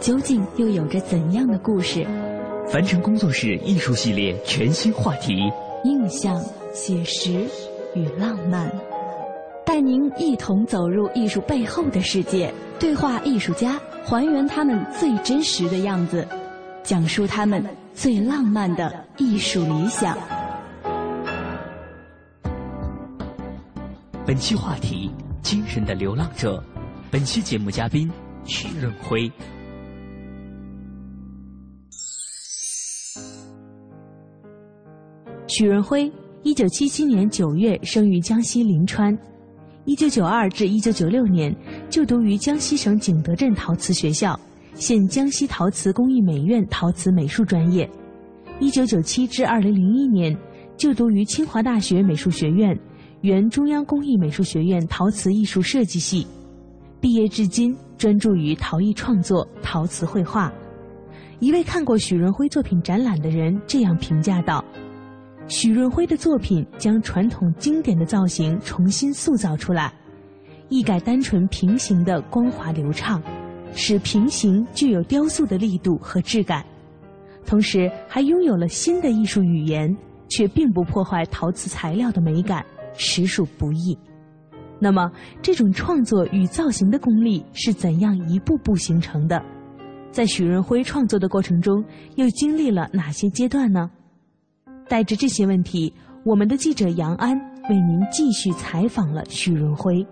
究竟又有着怎样的故事？凡尘工作室艺术系列全新话题：印象、写实与浪漫，带您一同走入艺术背后的世界，对话艺术家，还原他们最真实的样子，讲述他们最浪漫的艺术理想。本期话题：精神的流浪者。本期节目嘉宾：徐润辉。许润辉，一九七七年九月生于江西临川，一九九二至一九九六年就读于江西省景德镇陶瓷学校，现江西陶瓷工艺美院陶瓷美术专业。一九九七至二零零一年就读于清华大学美术学院，原中央工艺美术学院陶瓷艺术设计系。毕业至今，专注于陶艺创作、陶瓷绘画。一位看过许润辉作品展览的人这样评价道。许润辉的作品将传统经典的造型重新塑造出来，一改单纯平行的光滑流畅，使平行具有雕塑的力度和质感，同时还拥有了新的艺术语言，却并不破坏陶瓷材料的美感，实属不易。那么，这种创作与造型的功力是怎样一步步形成的？在许润辉创作的过程中，又经历了哪些阶段呢？带着这些问题，我们的记者杨安为您继续采访了许润辉。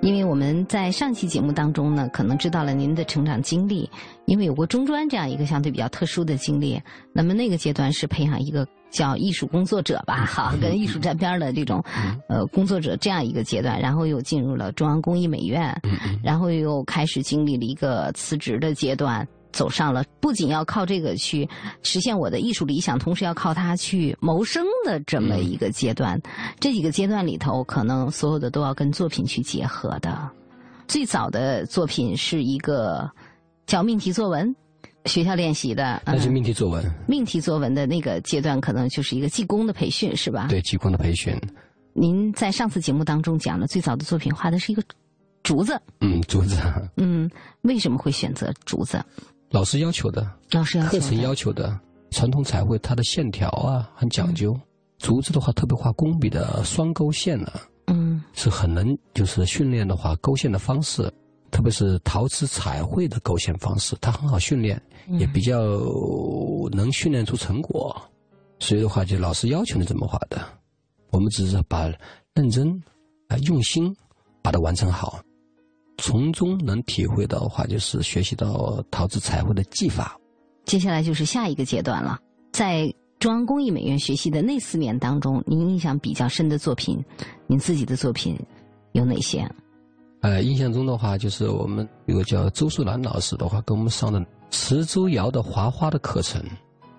因为我们在上期节目当中呢，可能知道了您的成长经历，因为有过中专这样一个相对比较特殊的经历。那么那个阶段是培养一个叫艺术工作者吧，哈，跟艺术沾边的这种呃工作者这样一个阶段，然后又进入了中央工艺美院，然后又开始经历了一个辞职的阶段。走上了不仅要靠这个去实现我的艺术理想，同时要靠它去谋生的这么一个阶段。这几个阶段里头，可能所有的都要跟作品去结合的。最早的作品是一个叫命题作文，学校练习的。那是命题作文。命题作文的那个阶段，可能就是一个技工的培训，是吧？对，技工的培训。您在上次节目当中讲的，最早的作品画的是一个竹子。嗯，竹子。嗯，为什么会选择竹子？老师要求的，老师课程要求的，传统彩绘它的线条啊很讲究，竹子的话特别画工笔的双勾线呢，嗯，是很能就是训练的话勾线的方式，特别是陶瓷彩绘的勾线方式，它很好训练，也比较能训练出成果，所以的话就老师要求你怎么画的，我们只是把认真啊用心把它完成好。从中能体会到的话，就是学习到陶瓷彩绘的技法。接下来就是下一个阶段了，在中央工艺美院学习的那四年当中，您印象比较深的作品，您自己的作品有哪些？呃，印象中的话，就是我们有个叫周树兰老师的话，给我们上的磁州窑的划花的课程，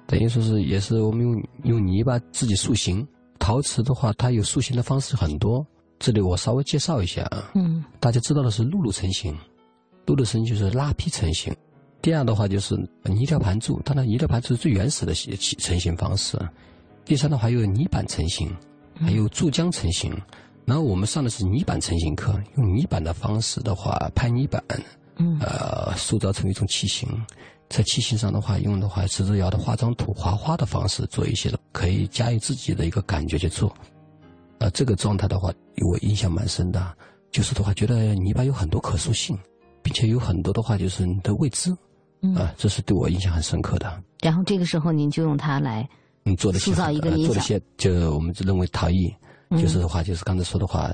等于说是也是我们用用泥巴自己塑形。陶瓷的话，它有塑形的方式很多。这里我稍微介绍一下啊，嗯，大家知道的是露露成型，露露成型就是拉坯成型。第二的话就是泥雕盘柱，当然泥雕盘柱是最原始的成成型方式。第三的话有泥板成型，还有注浆成型。然后我们上的是泥板成型课，用泥板的方式的话拍泥板，嗯，呃，塑造成一种器型。在器型上的话，用的话瓷州窑的化妆土划花的方式做一些，可以加以自己的一个感觉去做。呃，这个状态的话，我印象蛮深的，就是的话，觉得泥巴有很多可塑性，并且有很多的话，就是你的未知，啊，这是对我印象很深刻的。然后这个时候您就用它来，嗯，做了塑造一个做了些，就我们就认为陶艺，就是的话，就是刚才说的话，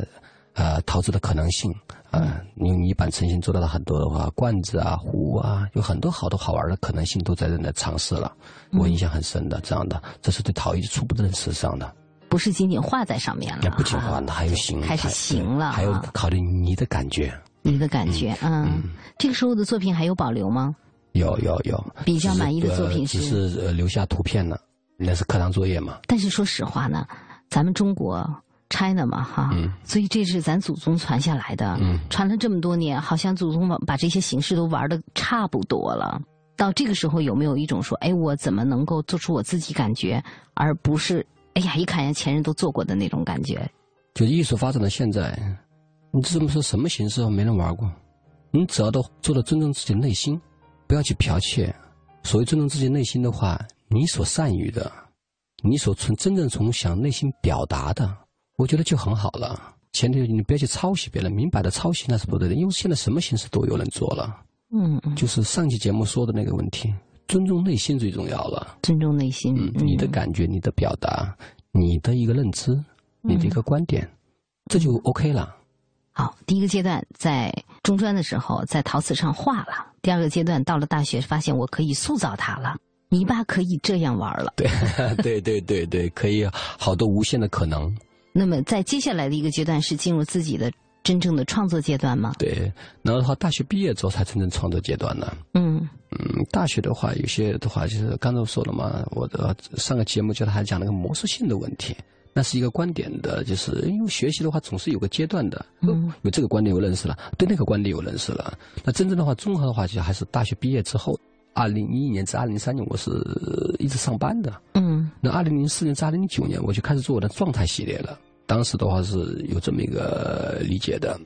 呃，陶瓷的可能性，啊，用泥板成型做到了很多的话，罐子啊、壶啊，有很多好多好玩的可能性都在这来尝试了。我印象很深的，这样的，这是对陶艺初步的认识上的。不是仅仅画在上面了，不仅画，那还有形，开始形了，还有考虑你的感觉，你的感觉，嗯，这个时候的作品还有保留吗？有有有，比较满意的作品是？只是留下图片了，那是课堂作业嘛。但是说实话呢，咱们中国 China 嘛哈，所以这是咱祖宗传下来的，传了这么多年，好像祖宗把这些形式都玩的差不多了。到这个时候有没有一种说，哎，我怎么能够做出我自己感觉，而不是？哎呀，一看人家前人都做过的那种感觉，就艺术发展到现在，你这么说什么形式没人玩过？你只要都做到尊重自己内心，不要去剽窃。所谓尊重自己内心的话，你所善于的，你所从真正从想内心表达的，我觉得就很好了。前提你不要去抄袭别人，明摆的抄袭那是不对的，因为现在什么形式都有人做了。嗯，就是上期节目说的那个问题。尊重内心最重要了。尊重内心，你的感觉、你的表达、你的一个认知、你的一个观点，这就 OK 了。好，第一个阶段在中专的时候在陶瓷上画了，第二个阶段到了大学，发现我可以塑造它了，泥巴可以这样玩了。对，对，对，对，对，可以好多无限的可能。那么在接下来的一个阶段是进入自己的真正的创作阶段吗？对，然后的话，大学毕业之后才真正创作阶段呢。嗯。嗯，大学的话，有些的话就是刚才说了嘛，我的上个节目就还讲那个模式性的问题，那是一个观点的，就是因为学习的话总是有个阶段的，嗯，有这个观点有认识了，对那个观点有认识了，那真正的话综合的话，就还是大学毕业之后，二零一一年至二零零三年，我是一直上班的，嗯，那二零零四年至二零零九年，我就开始做我的状态系列了，当时的话是有这么一个理解的，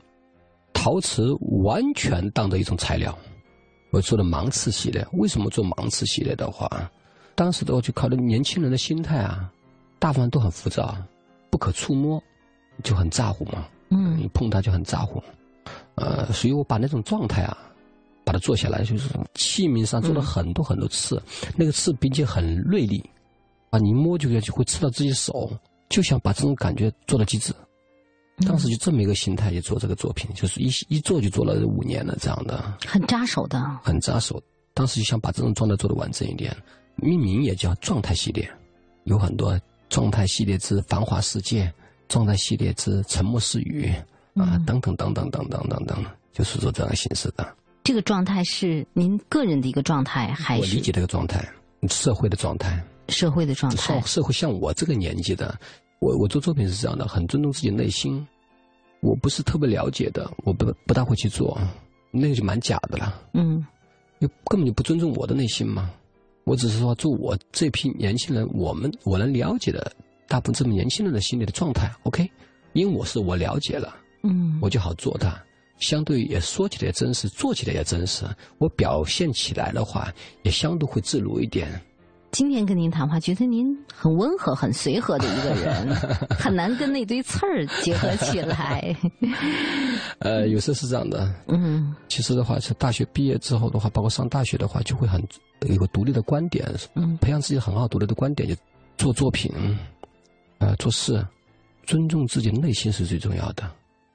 陶瓷完全当做一种材料。我做的盲刺系列，为什么做盲刺系列的话，当时的话就考虑年轻人的心态啊，大部分都很浮躁，不可触摸，就很咋呼嘛。嗯，你碰它就很咋呼，呃，所以我把那种状态啊，把它做下来，就是器皿上做了很多很多刺，那个刺并且很锐利，啊，你摸就就会刺到自己手，就想把这种感觉做到极致。当时就这么一个心态去做这个作品，就是一一做就做了五年了，这样的很扎手的，很扎手。当时就想把这种状态做的完整一点，命名也叫状态系列，有很多状态系列之繁华世界，状态系列之沉默是语啊，等等等等等等等等，就是说这样形式的。这个状态是您个人的一个状态，还是我理解这个状态，社会的状态，社会的状态，社会像我这个年纪的。我我做作品是这样的，很尊重自己内心。我不是特别了解的，我不不大会去做，那个就蛮假的了。嗯，又根本就不尊重我的内心嘛。我只是说做我这批年轻人，我们我能了解的大部分这么年轻人的心理的状态，OK。因为我是我了解了，嗯，我就好做它。相对也说起来也真实，做起来也真实。我表现起来的话，也相对会自如一点。今天跟您谈话，觉得您很温和、很随和的一个人，很难跟那堆刺儿结合起来。呃，有时候是这样的。嗯，其实的话，是大学毕业之后的话，包括上大学的话，就会很有个独立的观点，嗯，培养自己很好独立的观点，就做作品，呃，做事，尊重自己内心是最重要的。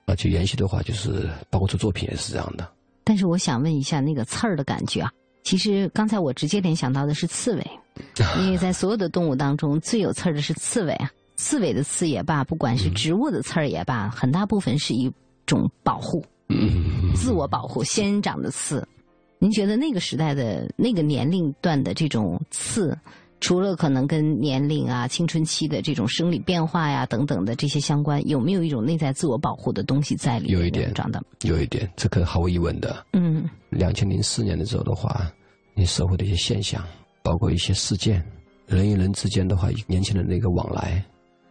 而且延续的话，就是包括做作品也是这样的。但是我想问一下，那个刺儿的感觉啊。其实刚才我直接联想到的是刺猬，因为在所有的动物当中最有刺儿的是刺猬啊。刺猬的刺也罢，不管是植物的刺儿也罢，很大部分是一种保护，自我保护，仙人掌的刺。您觉得那个时代的那个年龄段的这种刺？除了可能跟年龄啊、青春期的这种生理变化呀等等的这些相关，有没有一种内在自我保护的东西在里面？有一点，长的有一点，这个毫无疑问的。嗯，两千零四年的时候的话，你社会的一些现象，包括一些事件，人与人之间的话，年轻人的一个往来，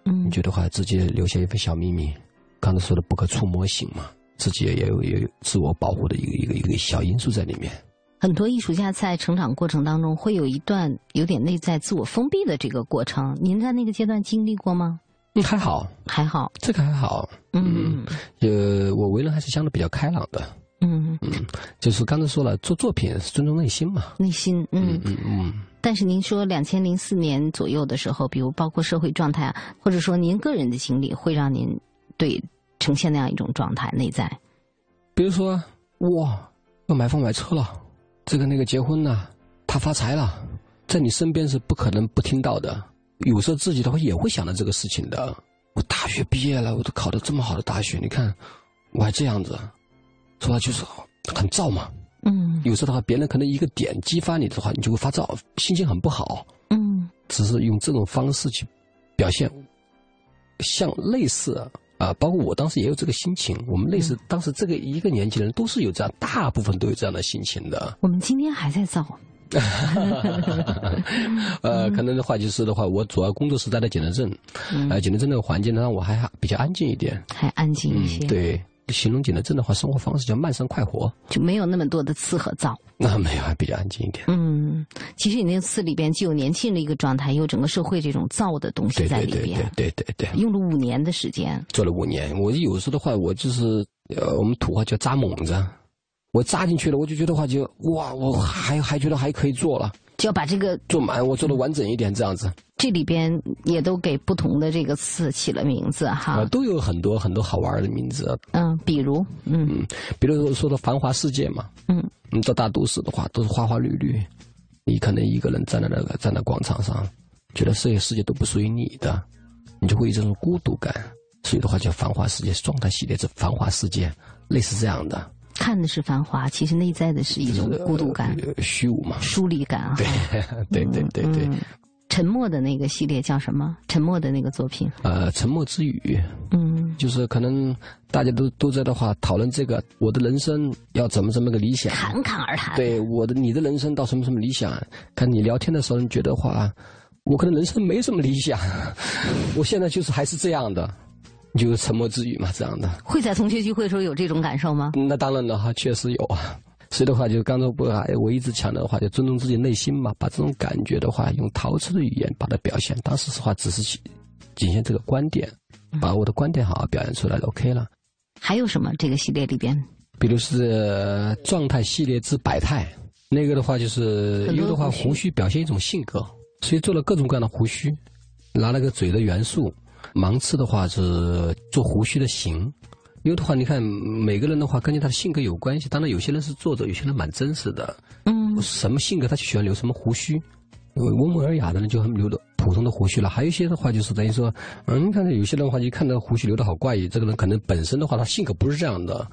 嗯，你觉得话自己留下一份小秘密，刚才说的不可触摸型嘛，自己也有也有自我保护的一个一个一个小因素在里面。很多艺术家在成长过程当中会有一段有点内在自我封闭的这个过程，您在那个阶段经历过吗？嗯，还好，还好，这个还好。嗯，呃，我为人还是相对比较开朗的。嗯嗯，就是刚才说了，做作品是尊重内心嘛。内心，嗯嗯嗯。但是您说两千零四年左右的时候，比如包括社会状态啊，或者说您个人的经历，会让您对呈现那样一种状态内在。比如说，哇，要买房买车了，这个那个结婚了，他发财了，在你身边是不可能不听到的。有时候自己的话也会想到这个事情的。我大学毕业了，我都考到这么好的大学，你看我还这样子，说就是很燥嘛。嗯，有时候的话，别人可能一个点激发你的话，你就会发燥，心情很不好。嗯，只是用这种方式去表现，像类似啊，包括我当时也有这个心情。我们类似当时这个一个年纪的人都是有这样，大部分都有这样的心情的。我们今天还在燥。呃，可能的话就是的话，我主要工作是在的景德镇，呃，景德镇那个环境让我还比较安静一点，还安静一些。对，形容景德镇的话，生活方式叫慢生快活，就没有那么多的刺和燥。那没有，还比较安静一点。嗯，其实你那个刺里边既有年轻的一个状态，有整个社会这种燥的东西在里边。对对对对。用了五年的时间。做了五年，我有时候的话，我就是呃，我们土话叫扎猛子。我扎进去了，我就觉得话就哇，我还还觉得还可以做了，就要把这个做满，我做的完整一点，这样子。这里边也都给不同的这个词起了名字哈，啊，都有很多很多好玩的名字。嗯，比如，嗯，比如说说的繁华世界嘛，嗯，你到大都市的话，都是花花绿绿，你可能一个人站在那个站在广场上，觉得这些世界都不属于你的，你就会有这种孤独感。所以的话叫繁华世界，状态系列是繁华世界，类似这样的。看的是繁华，其实内在的是一种孤独感、虚无嘛、疏离感啊。对对对对对。沉默的那个系列叫什么？沉默的那个作品。呃，沉默之语。嗯，就是可能大家都都在的话讨论这个，我的人生要怎么怎么个理想？侃侃而谈。对，我的你的人生到什么什么理想？看你聊天的时候，你觉得话，我可能人生没什么理想，我现在就是还是这样的。就是沉默之语嘛，这样的。会在同学聚会的时候有这种感受吗？那当然了哈，确实有啊。所以的话，就刚才不我一直强调的话，就尊重自己内心嘛，把这种感觉的话，用陶瓷的语言把它表现。当时的话，只是仅限这个观点，把我的观点好好表现出来就 OK 了。还有什么这个系列里边？比如是状态系列之百态，那个的话就是有的话胡须表现一种性格，所以做了各种各样的胡须，拿了个嘴的元素。盲刺的话是做胡须的形，有的话你看每个人的话根据他的性格有关系。当然有些人是作者，有些人蛮真实的。嗯，什么性格他就喜欢留什么胡须，温文尔雅的人就很留的普通的胡须了。还有一些的话就是等于说，嗯，你看有些人的话，一看到胡须留的好怪异，这个人可能本身的话他性格不是这样的，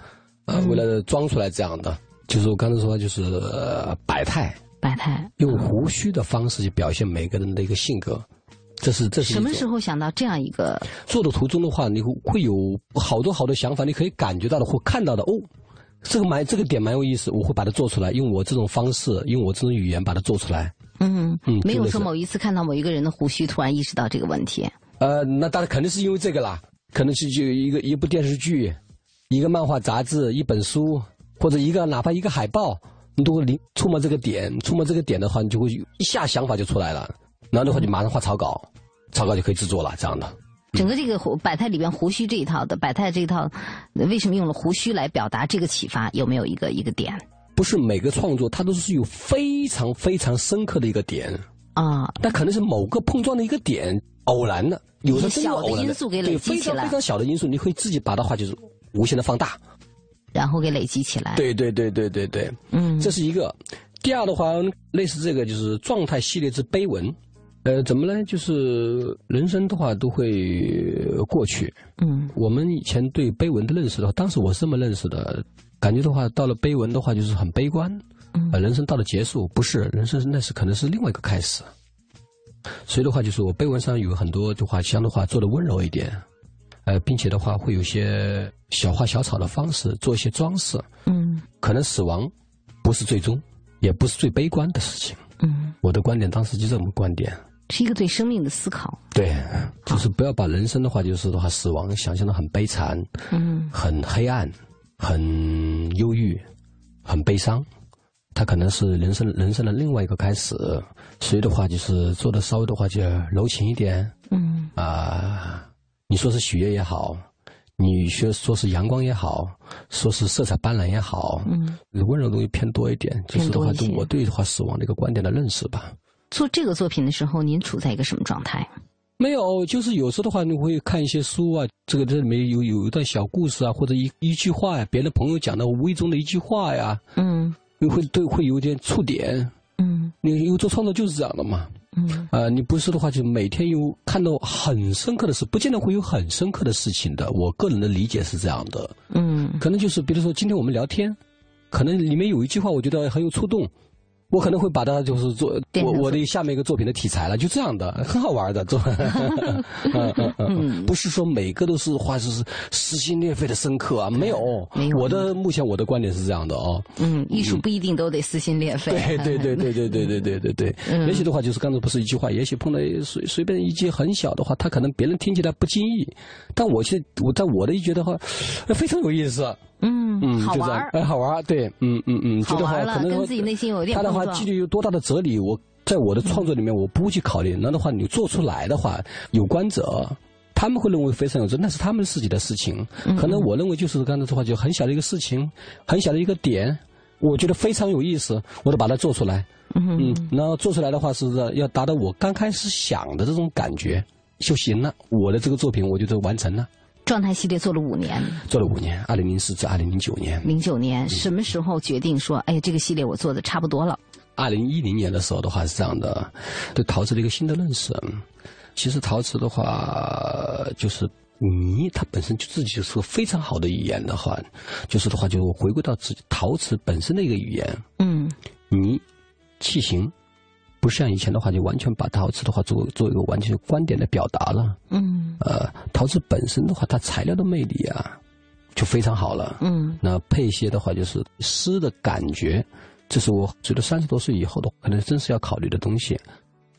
啊，为了装出来这样的，就是我刚才说就是百态，百态用胡须的方式去表现每个人的一个性格。这是这是什么时候想到这样一个做的途中的话，你会有好多好多想法，你可以感觉到的或看到的哦，这个蛮这个点蛮有意思，我会把它做出来，用我这种方式，用我这种语言把它做出来。嗯嗯，没有说某一次看到某一个人的胡须，突然意识到这个问题。呃，那当然肯定是因为这个啦，可能是就一个一部电视剧，一个漫画杂志，一本书，或者一个哪怕一个海报，你都会临触摸这个点，触摸这个点的话，你就会一下想法就出来了。然后的话就马上画草稿，草稿就可以制作了，这样的。整个这个胡百态里边胡须这一套的百态这一套，为什么用了胡须来表达这个启发？有没有一个一个点？不是每个创作它都是有非常非常深刻的一个点啊，但可能是某个碰撞的一个点，偶然的，有时候小的因素给累积起来，非常非常小的因素，你会自己把它话就是无限的放大，然后给累积起来。对对对对对对，嗯，这是一个。第二的话，类似这个就是状态系列之碑文。呃，怎么呢？就是人生的话都会过去。嗯，我们以前对碑文的认识的话，当时我是这么认识的，感觉的话，到了碑文的话就是很悲观。嗯，人生到了结束，不是人生，那是可能是另外一个开始。所以的话，就是我碑文上有很多的话，相的话做的温柔一点，呃，并且的话会有些小花小草的方式做一些装饰。嗯，可能死亡不是最终，也不是最悲观的事情。嗯，我的观点当时就这么观点。是一个对生命的思考，对，就是不要把人生的话，就是的话，死亡想象的很悲惨，嗯，很黑暗，很忧郁，很悲伤，它可能是人生人生的另外一个开始。所以的话，就是做的稍微的话就柔情一点，嗯，啊，你说是喜悦也好，你说说是阳光也好，说是色彩斑斓也好，嗯，温柔东西偏多一点，就是的话，我对的话死亡的一个观点的认识吧。做这个作品的时候，您处在一个什么状态？没有，就是有时候的话，你会看一些书啊，这个这里面有有一段小故事啊，或者一一句话呀，别的朋友讲的无意中的一句话呀，嗯你会对会有点触点。嗯你因为做创作就是这样的嘛，嗯呃，你不是的话，就每天有看到很深刻的事，不见得会有很深刻的事情的。我个人的理解是这样的，嗯可能就是比如说今天我们聊天，可能里面有一句话我觉得很有触动，我可能会把它就是做我我的下面一个作品的题材了，就这样的，很好玩的做。嗯。嗯嗯嗯，不是说每个都是话是撕心裂肺的深刻啊，没有，没有。我的目前我的观点是这样的哦。嗯，艺术不一定都得撕心裂肺。对 对对对对对对对对。对，嗯。也许的话就是刚才不是一句话，也许碰到随随便一句很小的话，他可能别人听起来不经意，但我现我在我的一觉得话，呃非常有意思，嗯嗯，好玩儿，哎，好玩儿，对，嗯嗯嗯，觉得话好玩了可能跟自己内心有一点他的话碰撞具有多大的哲理，我在我的创作里面我不会去考虑，那的话你做出来的话，有关者。他们会认为非常有哲，那是他们自己的事情。嗯可能我认为就是刚才的话，就很小的一个事情，很小的一个点，我觉得非常有意思，我就把它做出来。嗯，然后做出来的话是要达到我刚开始想的这种感觉就行了。我的这个作品我觉得完成了，状态系列做了五年，做了五年，二零零四至二零零九年。零九年什么时候决定说，哎呀，这个系列我做的差不多了？二零一零年的时候的话是这样的，对陶瓷的一个新的认识。其实陶瓷的话，就是泥，它本身就自己就是个非常好的语言的话，就是的话就回归到自己陶瓷本身的一个语言。嗯泥器型，不像以前的话就完全把陶瓷的话做做一个完全观点的表达了。嗯呃，陶瓷本身的话，它材料的魅力啊，就非常好了。嗯那配一些的话，就是诗的感觉，这是我觉得三十多岁以后的，可能真是要考虑的东西。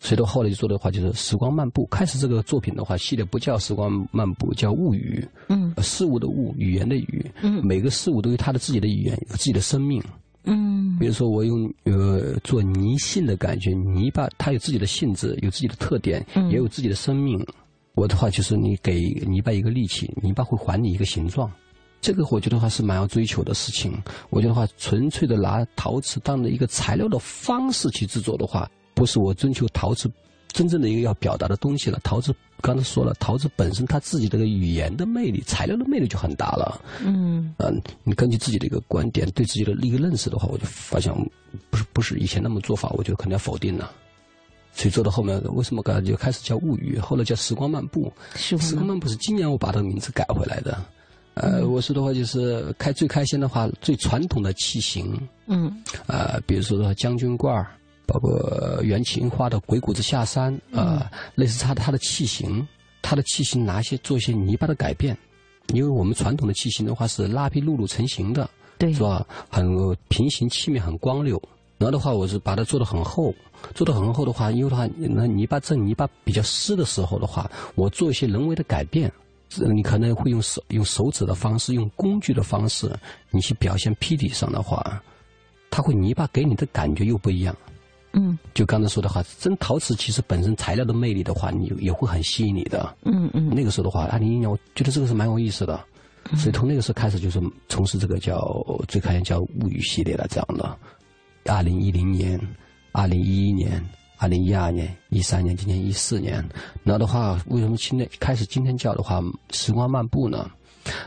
所以到后来就做的话，就是时光漫步。开始这个作品的话，系列不叫时光漫步，叫物语，嗯呃事物的物，语言的语。嗯每个事物都有它的自己的语言，有自己的生命。嗯比如说，我用呃做泥性的感觉，泥巴它有自己的性质，有自己的特点，嗯也有自己的生命。我的话就是你给泥巴一个力气，泥巴会还你一个形状。这个我觉得话是蛮要追求的事情。我觉得话纯粹的拿陶瓷当的一个材料的方式去制作的话，不是我追求陶瓷真正的一个要表达的东西了。陶瓷刚才说了，陶瓷本身它自己这个语言的魅力、材料的魅力就很大了。嗯嗯，你根据自己的一个观点，对自己的一个认识的话，我就发现不是不是以前那么做法，我觉得可能要否定了。所以做到后面，为什么刚才就开始叫物语，后来叫时光漫步？是时光漫步是今年我把这个名字改回来的。呃，我说的话就是开最开心的话，最传统的器型，嗯呃，比如说将军罐儿，包括元青花的鬼谷子下山，呃，类似它的它的器型，它的器型拿一些做一些泥巴的改变，因为我们传统的器型的话是拉坯露露成型的，对是吧？很平行器面很光溜，然后的话我是把它做的很厚，做的很厚的话，因为的话那泥巴正泥巴比较湿的时候的话，我做一些人为的改变。呃你可能会用手用手指的方式，用工具的方式，你去表现坯体上的话，它会泥巴给你的感觉又不一样。嗯就刚才说的话，真陶瓷其实本身材料的魅力的话，你也会很吸引你的。嗯嗯那个时候的话，二零一年，我觉得这个是蛮有意思的，所以从那个时候开始就是从事这个叫最开始叫物语系列的这样的。二零一零年、二零一一年、二零一二年、一三年，今年一四年，然后的话，为什么现在开始今天叫的话时光漫步呢？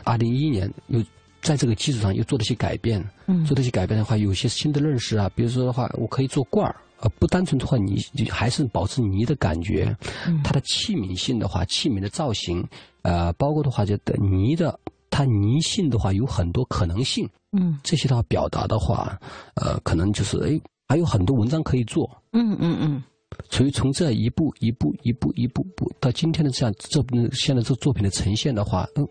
二零一一年又在这个基础上又做了些改变，嗯做了些改变的话，有些新的认识啊，比如说的话，我可以做罐儿。呃，不单纯的话，你你还是保持泥的感觉，它的器皿性的话，器皿的造型，呃，包括的话就泥的，它泥性的话有很多可能性，嗯。这些的话表达的话，呃，可能就是哎，还有很多文章可以做，嗯嗯嗯。所以从这一步一步一步一步步到今天的这样这现在这作品的呈现的话，嗯，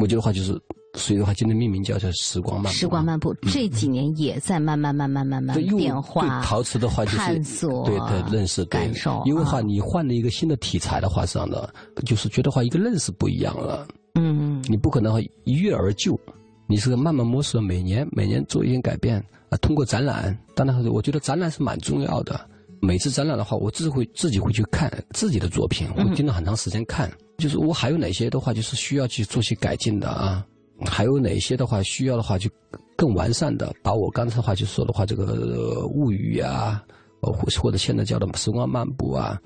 我觉得话就是，所以的话今天命名叫做时光漫步。时光漫步这几年也在慢慢慢慢慢慢变化对，陶瓷的话就是探索对的认识对感受因为的话啊你换了一个新的题材的话，是这样的，就是觉得话一个认识不一样了，嗯你不可能一跃而就，你是个慢慢摸索，每年每年做一点改变啊，通过展览，当然我觉得展览是蛮重要的，每次展览的话，我自己会自己会去看自己的作品，会盯了很长时间看。就是我还有哪些的话，就是需要去做些改进的啊？还有哪些的话需要的话，就更完善的，把我刚才的话就说的话，这个物语啊，或或者现在叫的时光漫步啊，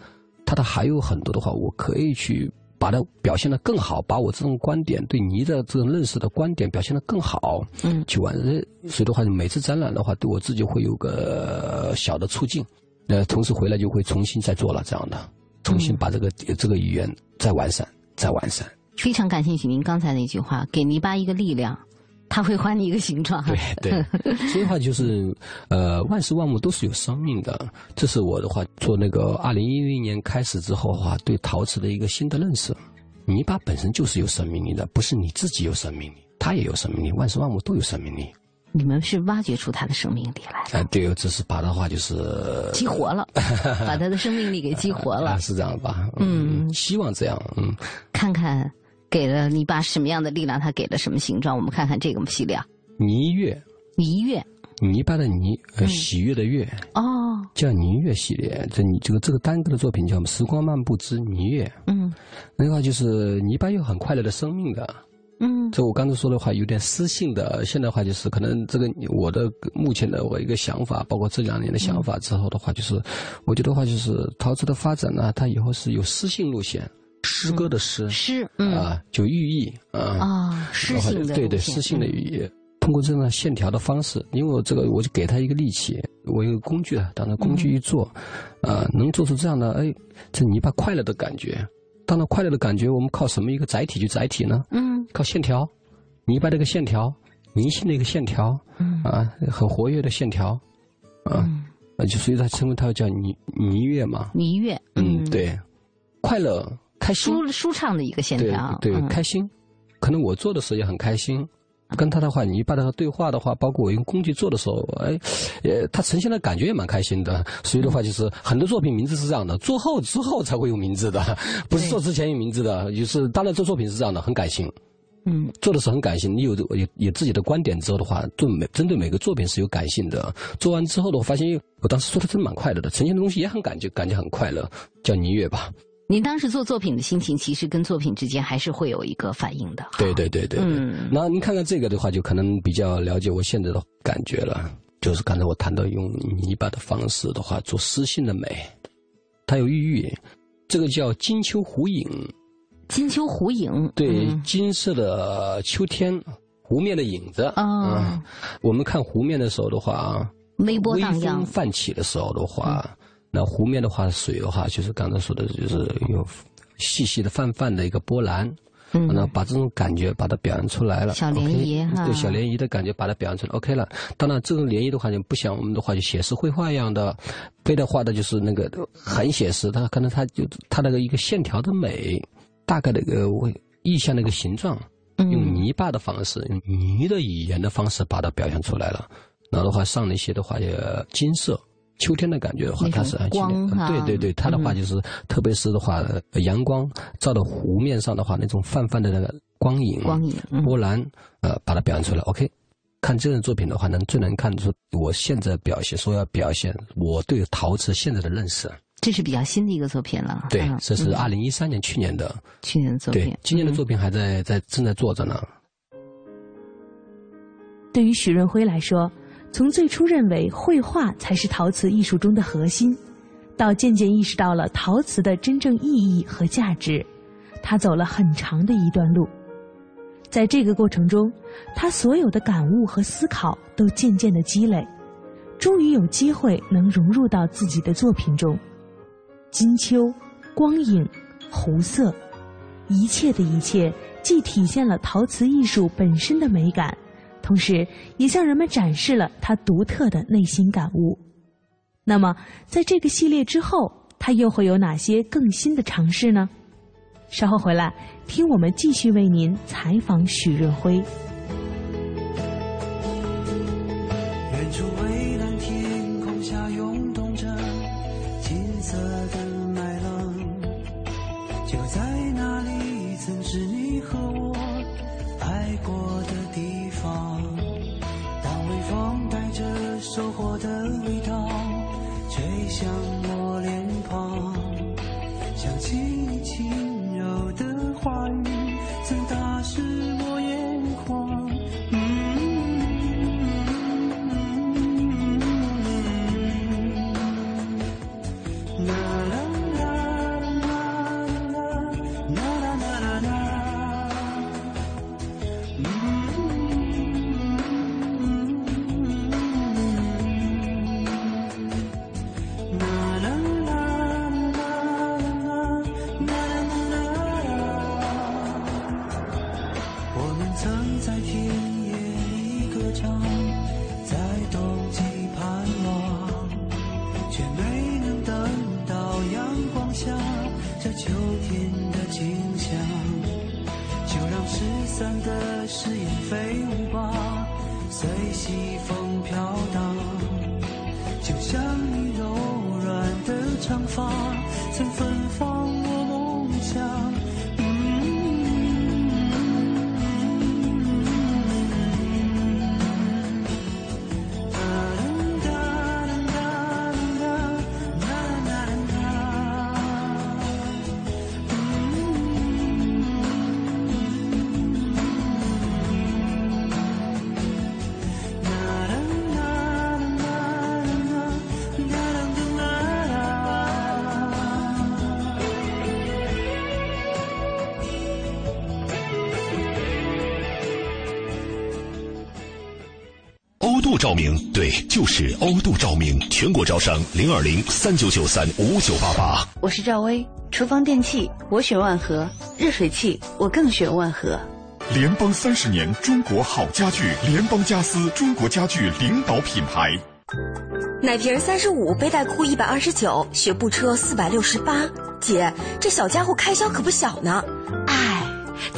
它的还有很多的话，我可以去把它表现的更好，把我这种观点对泥的这种认识的观点表现的更好，嗯，去完。所以的话，每次展览的话，对我自己会有个小的促进。呃，同时回来就会重新再做了这样的，重新把这个这个语言再完善，再完善。非常感兴趣您刚才那句话，给泥巴一个力量，它会还你一个形状。对对，所以的话就是，呃，万事万物都是有生命的。这是我的话做那个二零一零年开始之后的话，对陶瓷的一个新的认识。泥巴本身就是有生命力的，不是你自己有生命力，它也有生命力，万事万物都有生命力。你们是挖掘出他的生命力来了？啊，对，只是把的话就是激活了，把他的生命力给激活了，是这样吧？嗯，希望这样。嗯，看看给了泥巴什么样的力量，他给了什么形状？我们看看这个系列。泥月，泥月，泥巴的泥，呃，喜悦的悦。哦，叫泥月系列。这你这个这个单个的作品叫《时光漫步之泥月》。嗯，那个话就是泥巴有很快乐的生命的。嗯，这我刚才说的话有点私信的。现在的话就是可能这个我的目前的我一个想法，包括这两年的想法之后的话，就是我觉得话就是陶瓷的发展呢，它以后是有诗性路线，诗歌的诗，诗啊，就寓意啊啊，诗性的对对诗性的寓意。通过这样线条的方式，因为我这个我就给他一个利器，我有个工具啊，当然工具一做，啊，能做出这样的哎，这泥巴快乐的感觉。当然，快乐的感觉，我们靠什么一个载体去载体呢？嗯，靠线条，泥巴的一个线条，泥性的一个线条，嗯啊，很活跃的线条，啊，啊，就所以它称为它叫泥泥乐嘛。泥乐，嗯，对，快乐、开心、舒舒畅的一个线条，对，开心。可能我做的时候也很开心。跟他的话，你把他对话的话，包括我用工具做的时候，哎，呃，他呈现的感觉也蛮开心的。所以的话，就是很多作品名字是这样的，做后之后才会有名字的，不是做之前有名字的。就是当然做作品是这样的，很感性。嗯，做的是很感性，你有有有自己的观点之后的话，做每针对每个作品是有感性的。做完之后的话，发现我当时说的真蛮快乐的，呈现的东西也很感觉感觉很快乐，叫泥月吧。您当时做作品的心情，其实跟作品之间还是会有一个反应的。对对对对，嗯。那您看看这个的话，就可能比较了解我现在的感觉了。就是刚才我谈到用泥巴的方式的话，做诗性的美，它有寓意。这个叫金秋湖影。金秋湖影。对，金色的秋天，湖面的影子。啊。我们看湖面的时候的话，微波荡漾。微风泛起的时候的话。那湖面的话，水的话，就是刚才说的，就是有细细的泛泛的一个波澜，嗯，那把这种感觉把它表现出来了，小涟漪哈，对小涟漪的感觉把它表现出来，OK 了。当然，这种涟漪的话，就不像我们的话，就写实绘画一样的，非得画的就是那个很写实，它可能它就它那个一个线条的美，大概的一个意象的一个形状，用泥巴的方式，用泥的语言的方式把它表现出来了。然后的话，上了一些的话也金色。秋天的感觉的话，它是光对对对，它的话就是，特别是的话，阳光照到湖面上的话，那种泛泛的那个光影、光影波澜，呃，把它表现出来。OK，看这种作品的话，能最能看出我现在表现，说要表现我对陶瓷现在的认识。这是比较新的一个作品了。对，这是二零一三年去年的。去年的作品。对，今年的作品还在在正在做着呢。对于许润辉来说。从最初认为绘画才是陶瓷艺术中的核心，到渐渐意识到了陶瓷的真正意义和价值，他走了很长的一段路。在这个过程中，他所有的感悟和思考都渐渐的积累，终于有机会能融入到自己的作品中。金秋、光影、湖色，一切的一切，既体现了陶瓷艺术本身的美感。同时，也向人们展示了他独特的内心感悟。那么，在这个系列之后，他又会有哪些更新的尝试呢？稍后回来，听我们继续为您采访许润辉。远处色的麦浪，度照明，对，就是欧度照明，全国招商零二零三九九三五九八八。我是赵薇，厨房电器我选万和，热水器我更选万和。联邦三十年中国好家具，联邦家私中国家具领导品牌。奶瓶三十五，背带裤一百二十九，学步车四百六十八。姐，这小家伙开销可不小呢。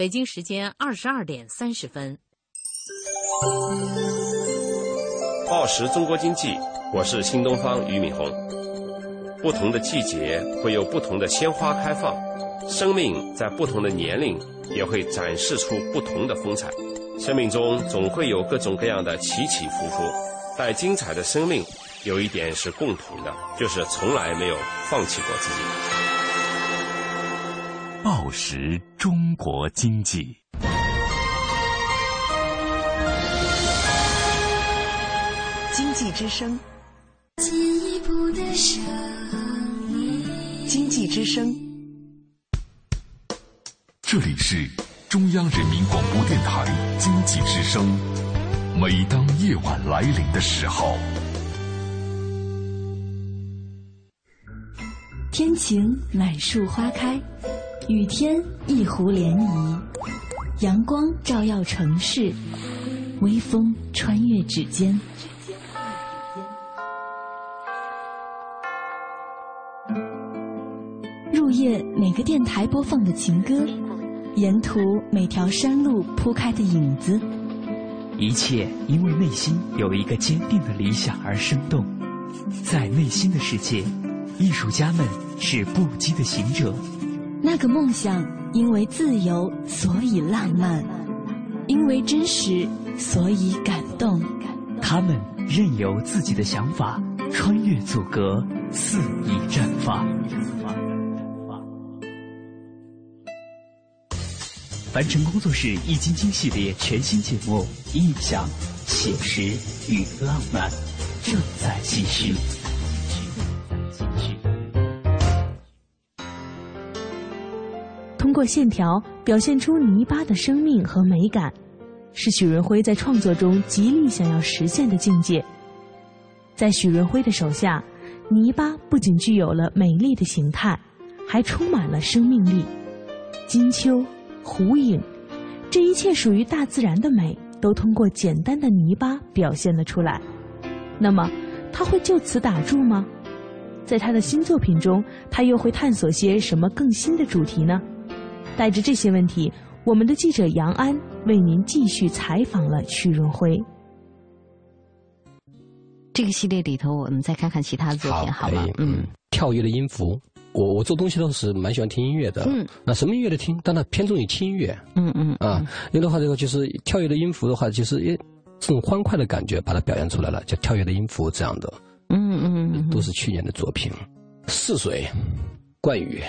北京时间二十二点三十分。报时中国经济，我是新东方俞敏洪。不同的季节会有不同的鲜花开放，生命在不同的年龄也会展示出不同的风采。生命中总会有各种各样的起起伏伏，但精彩的生命有一点是共同的，就是从来没有放弃过自己。报时中国经济，经济之声，进一步的声音。经济之声，这里是中央人民广播电台经济之声。每当夜晚来临的时候，天晴满树花开。雨天，一湖涟漪；阳光照耀城市，微风穿越指尖。入夜每个电台播放的情歌，沿途每条山路铺开的影子，一切因为内心有一个坚定的理想而生动。在内心的世界，艺术家们是不羁的行者。那个梦想因为自由，所以浪漫；因为真实，所以感动。他们任由自己的想法穿越阻隔，肆意绽放。凡尘工作室《易筋经》系列全新节目《印象、写实与浪漫》正在继续。通过线条表现出泥巴的生命和美感，是许润辉在创作中极力想要实现的境界。在许润辉的手下，泥巴不仅具有了美丽的形态，还充满了生命力。金秋、湖影，这一切属于大自然的美，都通过简单的泥巴表现了出来。那么，他会就此打住吗？在他的新作品中，他又会探索些什么更新的主题呢？带着这些问题，我们的记者杨安为您继续采访了曲润辉。这个系列里头，我们再看看其他的作品，好吗？嗯，跳跃的音符，我我做东西都是蛮喜欢听音乐的。嗯，那什么音乐都听，但它偏重于轻音乐。嗯嗯啊，有的话这个就是跳跃的音符的话，就是诶这种欢快的感觉把它表现出来了，叫跳跃的音符这样的。嗯嗯，都是去年的作品。似水，冠语。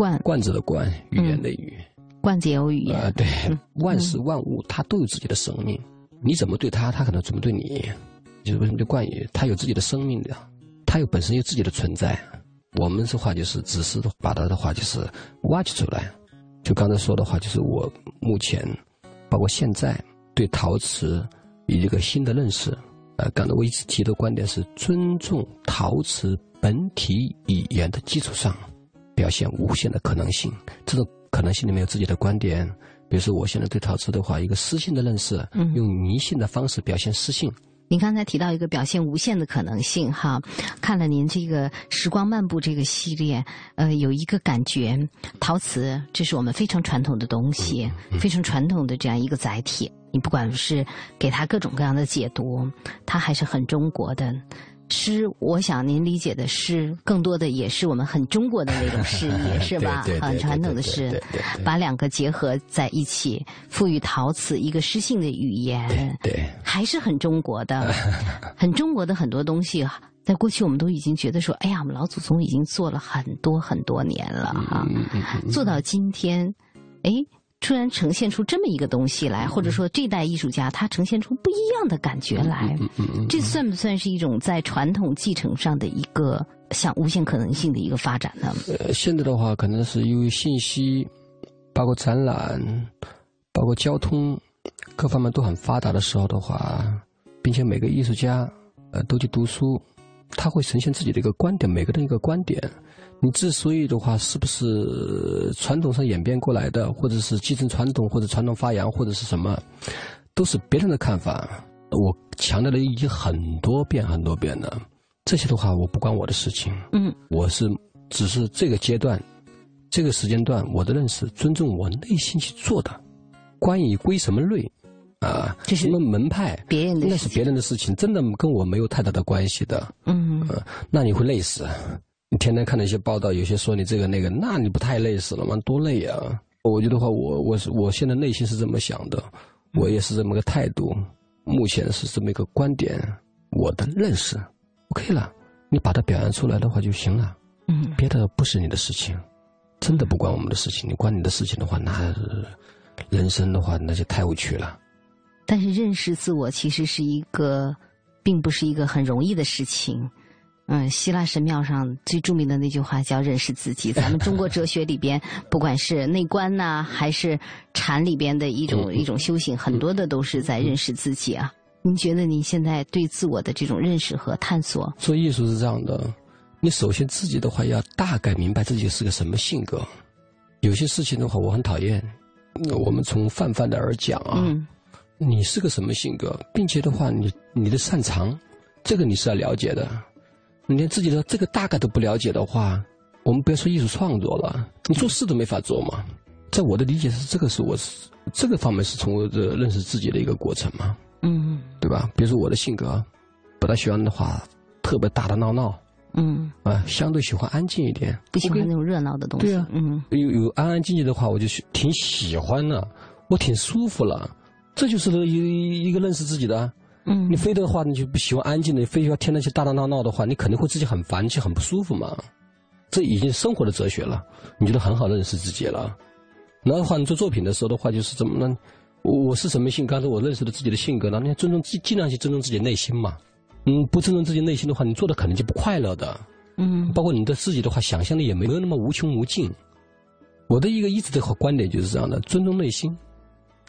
冠冠字的罐，语言的语，罐子也有语言啊，对，万事万物它都有自己的生命，你怎么对它，它可能怎么对你，就是为什么叫冠语？它有自己的生命的，它有本身有自己的存在。我们的话就是只是把它的话就是挖掘出来。就刚才说的话，就是我目前包括现在对陶瓷有一个新的认识。呃，刚才我一直提的观点是尊重陶瓷本体语言的基础上。表现无限的可能性，这种可能性里面有自己的观点。比如说，我现在对陶瓷的话，一个私信的认识，用迷信的方式表现私信。您刚才提到一个表现无限的可能性，哈，看了您这个《时光漫步》这个系列，呃，有一个感觉，陶瓷这是我们非常传统的东西，非常传统的这样一个载体。你不管是给它各种各样的解读，它还是很中国的。诗，我想您理解的诗，更多的也是我们很中国的那种诗意，是吧？很传统的诗，把两个结合在一起，赋予陶瓷一个诗性的语言，对，还是很中国的，很中国的很多东西，在过去我们都已经觉得说，哎呀，我们老祖宗已经做了很多很多年了哈，做到今天，哎。突然呈现出这么一个东西来，或者说这代艺术家他呈现出不一样的感觉来，这算不算是一种在传统继承上的一个像无限可能性的一个发展呢？呃，现在的话，可能是因为信息，包括展览，包括交通，各方面都很发达的时候的话，并且每个艺术家呃都去读书，他会呈现自己的一个观点，每个人一个观点。你之所以的话，是不是传统上演变过来的，或者是继承传统，或者传统发扬，或者是什么，都是别人的看法。我强调了已经很多遍、很多遍了。这些的话，我不关我的事情。嗯，我是只是这个阶段、这个时间段，我的认识，尊重我内心去做的。关于归什么类，啊，什么门派，别人的那是别人的事情，真的跟我没有太大的关系的。嗯，那你会累死。你天天看那些报道，有些说你这个那个，那你不太累死了吗？多累啊！我觉得话，我我是我现在内心是这么想的，我也是这么个态度，目前是这么一个观点，我的认识，OK 了，你把它表现出来的话就行了。嗯，别的不是你的事情，真的不关我们的事情。你关你的事情的话，那人生的话那就太无趣了。但是认识自我其实是一个，并不是一个很容易的事情。嗯，希腊神庙上最著名的那句话叫“认识自己”。咱们中国哲学里边，不管是内观呐，还是禅里边的一种一种修行，很多的都是在认识自己啊。您觉得您现在对自我的这种认识和探索？做艺术是这样的，你首先自己的话要大概明白自己是个什么性格。有些事情的话，我很讨厌。我们从泛泛的而讲啊，你是个什么性格，并且的话，你你的擅长，这个你是要了解的。你连自己的这个大概都不了解的话，我们别说艺术创作了，你做事都没法做嘛。在我的理解是，这个是我是这个方面是从我的认识自己的一个过程嘛，嗯对吧？比如说我的性格，不太喜欢的话，特别打打闹闹嗯，啊，相对喜欢安静一点。不喜欢那种热闹的东西。对啊嗯有有安安静静的话，我就挺喜欢的，我挺舒服了。这就是一一个认识自己的啊。嗯你非的话，你就不喜欢安静的，你非要天天去打打闹闹的话，你肯定会自己很烦，气很不舒服嘛。这已经是生活的哲学了，你觉得很好认识自己了。然后的话，你做作品的时候的话，就是怎么呢？我我是什么性？刚才我认识了自己的性格，那你要尊重自尽量去尊重自己内心嘛。嗯，不尊重自己内心的话，你做的可能就不快乐的。嗯，包括你的自己的话，想象力也没有那么无穷无尽。我的一个一直的观点就是这样的：尊重内心，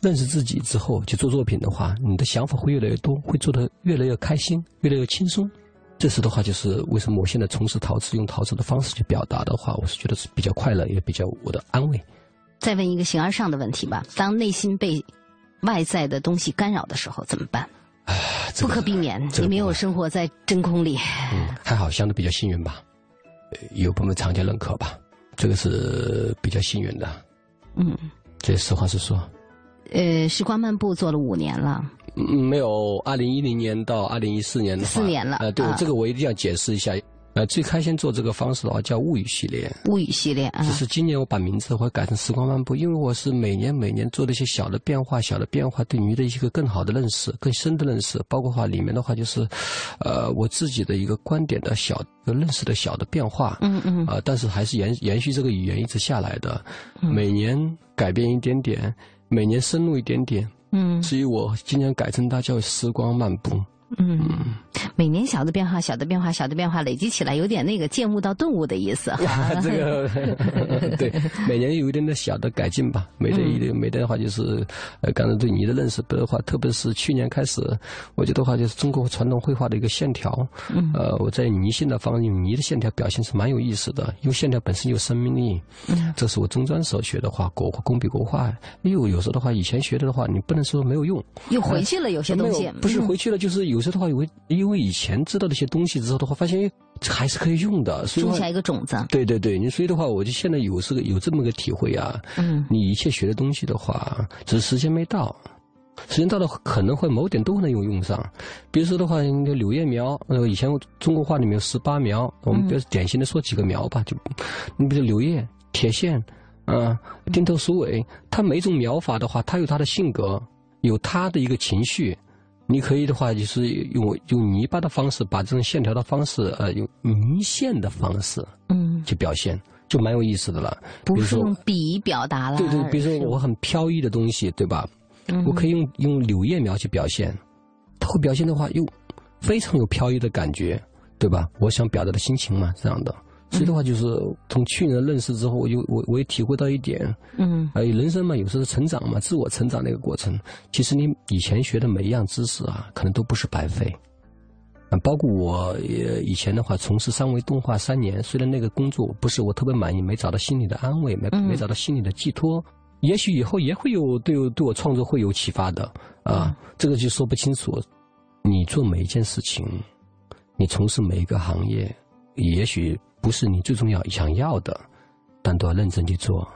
认识自己之后去做作品的话，你的想法会越来越多，会做得越来越开心，越来越轻松。这时的话，就是为什么我现在从事陶瓷，用陶瓷的方式去表达的话，我是觉得是比较快乐，也比较我的安慰。再问一个形而上的问题吧：当内心被外在的东西干扰的时候，怎么办？不可避免，这个你没有生活在真空里。嗯，还好，相对比较幸运吧，呃有部分厂家认可吧，这个是比较幸运的。嗯，这实话实说。呃，时光漫步做了五年了，嗯，没有，二零一零年到二零一四年的话，四年了呃，对，啊这个我一定要解释一下。呃，最开先做这个方式的话，叫物语系列。物语系列啊只，是今年我把名字会改成时光漫步，因为我是每年每年做的一些小的变化，小的变化对鱼的一个更好的认识、更深的认识，包括话里面的话就是，呃，我自己的一个观点的小的认识的小的变化。嗯嗯呃，但是还是延延续这个语言一直下来的，每年改变一点点，每年深入一点点。嗯所以我今年改成它叫时光漫步。嗯，每年小的变化，小的变化，小的变化累积起来，有点那个见物到顿悟的意思。这个 对，每年有一点点小的改进吧。每年一点，每年的话就是，呃，刚才对你的认识的话，特别是去年开始，我觉得话就是中国传统绘画的一个线条，嗯呃，我在泥性的方面，泥的线条表现是蛮有意思的，因为线条本身有生命力。嗯，这是我中专时候学的话，国画、工笔国画。又有时候的话，以前学的的话，你不能说没有用，又回去了，有些东西不是嗯回去了，就是有时候的话，因为因为以前知道的一些东西之后的话，发现还是可以用的，所以种下一个种子。对对对，你所以的话，我就现在有这个有这么个体会啊。嗯，你一切学的东西的话，只是时间没到，时间到了可能会某点都能用用上。比如说的话，那个柳叶苗，呃，以前中国画里面有十八苗，我们比较典型的说几个苗吧，就你比如柳叶、铁线，啊、钉头鼠尾，它每种苗法的话，它有它的性格，有它的一个情绪。你可以的话，就是用用泥巴的方式，把这种线条的方式，呃，用泥线的方式，嗯，去表现，就蛮有意思的了。不是比如说用笔表达了。对对，比如说我很飘逸的东西，对吧？嗯我可以用用柳叶描去表现，它会表现的话又非常有飘逸的感觉，对吧？我想表达的心情嘛，这样的。所以的话，就是从去年认识之后，我就我我也体会到一点，嗯，呃，人生嘛，有时候成长嘛，自我成长的一个过程。其实你以前学的每一样知识啊，可能都不是白费。啊，包括我也以前的话，从事三维动画三年，虽然那个工作不是我特别满意，没找到心里的安慰，没嗯没找到心里的寄托，也许以后也会有对我对我创作会有启发的啊，这个就说不清楚。你做每一件事情，你从事每一个行业，也许不是你最重要想要的，但都要认真去做，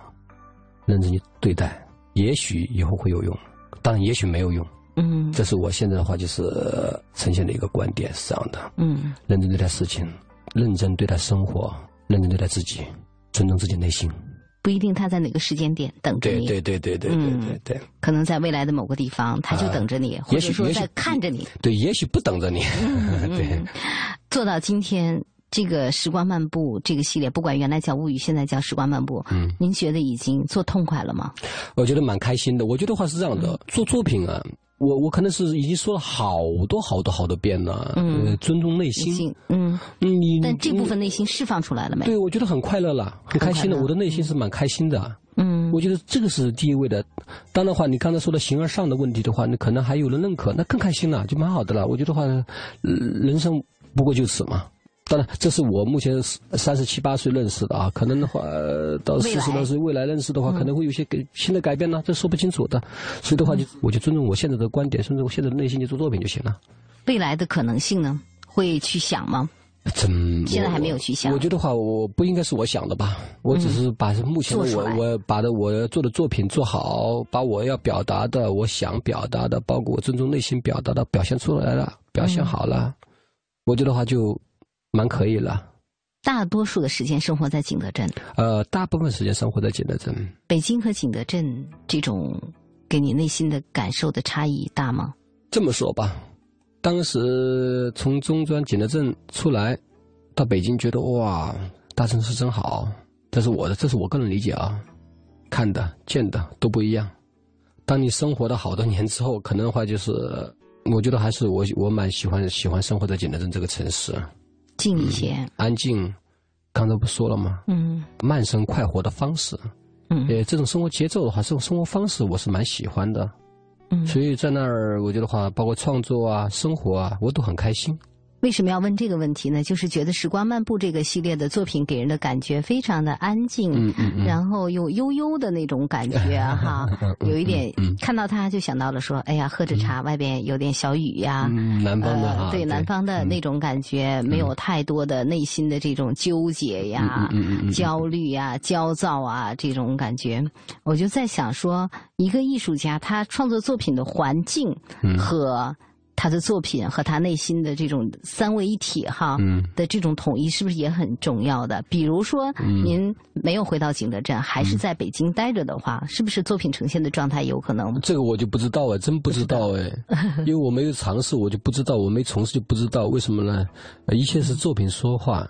认真去对待，也许以后会有用，当然也许没有用。嗯这是我现在的话就是呃呈现的一个观点是这样的：嗯认真对待事情，认真对待生活，认真对待自己，尊重自己内心。不一定他在哪个时间点等着你，对对对对对对对对。可能在未来的某个地方，他就等着你，或也许也许者说在看着你。对，也许不等着你。嗯 对，做到今天，这个时光漫步这个系列，不管原来叫物语，现在叫时光漫步，嗯，您觉得已经做痛快了吗？我觉得蛮开心的。我觉得话是这样的，做作品啊，我我可能是已经说了好多好多好多遍了。嗯呃，尊重内心。嗯嗯，你但这部分内心释放出来了没？对，我觉得很快乐了，很开心的。我的内心是蛮开心的。嗯，我觉得这个是第一位的。当然的话，你刚才说的形而上的问题的话，那可能还有人认可，那更开心了，就蛮好的了。我觉得话，呃人生不过就此嘛。当然，这是我目前三十七八岁认识的啊，可能的话呃到四十多岁未来认识的话，可能会有些改新的改变呢，这说不清楚的。所以的话，就我就尊重我现在的观点，甚至我现在的内心去做作品就行了。未来的可能性呢？会去想吗？真现在还没有去想。我觉得话，我不应该是我想的吧？我只是把目前的我我把的我要做的作品做好，把我要表达的、我想表达的，包括我尊重内心表达的表现出来了，表现好了，我觉得话就蛮可以了。大多数的时间生活在景德镇。呃，大部分时间生活在景德镇。北京和景德镇这种给你内心的感受的差异大吗？这么说吧。当时从中专景德镇出来，到北京，觉得哇，大城市真好。这是我的，这是我个人理解啊，看的、见的都不一样。当你生活了好多年之后，可能的话就是，我觉得还是我我蛮喜欢喜欢生活在景德镇这个城市，静一些，安静。刚才不说了吗？嗯，慢生快活的方式，嗯，呃，这种生活节奏的话，这种生活方式，我是蛮喜欢的。嗯所以在那儿，我觉得话，包括创作啊、生活啊，我都很开心。为什么要问这个问题呢？就是觉得《时光漫步》这个系列的作品给人的感觉非常的安静，嗯嗯嗯，然后又悠悠的那种感觉哈，有一点看到他就想到了说，哎呀，喝着茶，外边有点小雨呀，南方的对南方的那种感觉，没有太多的内心的这种纠结呀、焦虑呀、焦躁啊这种感觉。我就在想说，一个艺术家他创作作品的环境和。他的作品和他内心的这种三位一体哈的这种统一，是不是也很重要的？比如说，您没有回到景德镇，还是在北京待着的话，是不是作品呈现的状态有可能？这个我就不知道哎，真不知道哎，因为我没有尝试，我就不知道，我没从事就不知道为什么呢？一切是作品说话，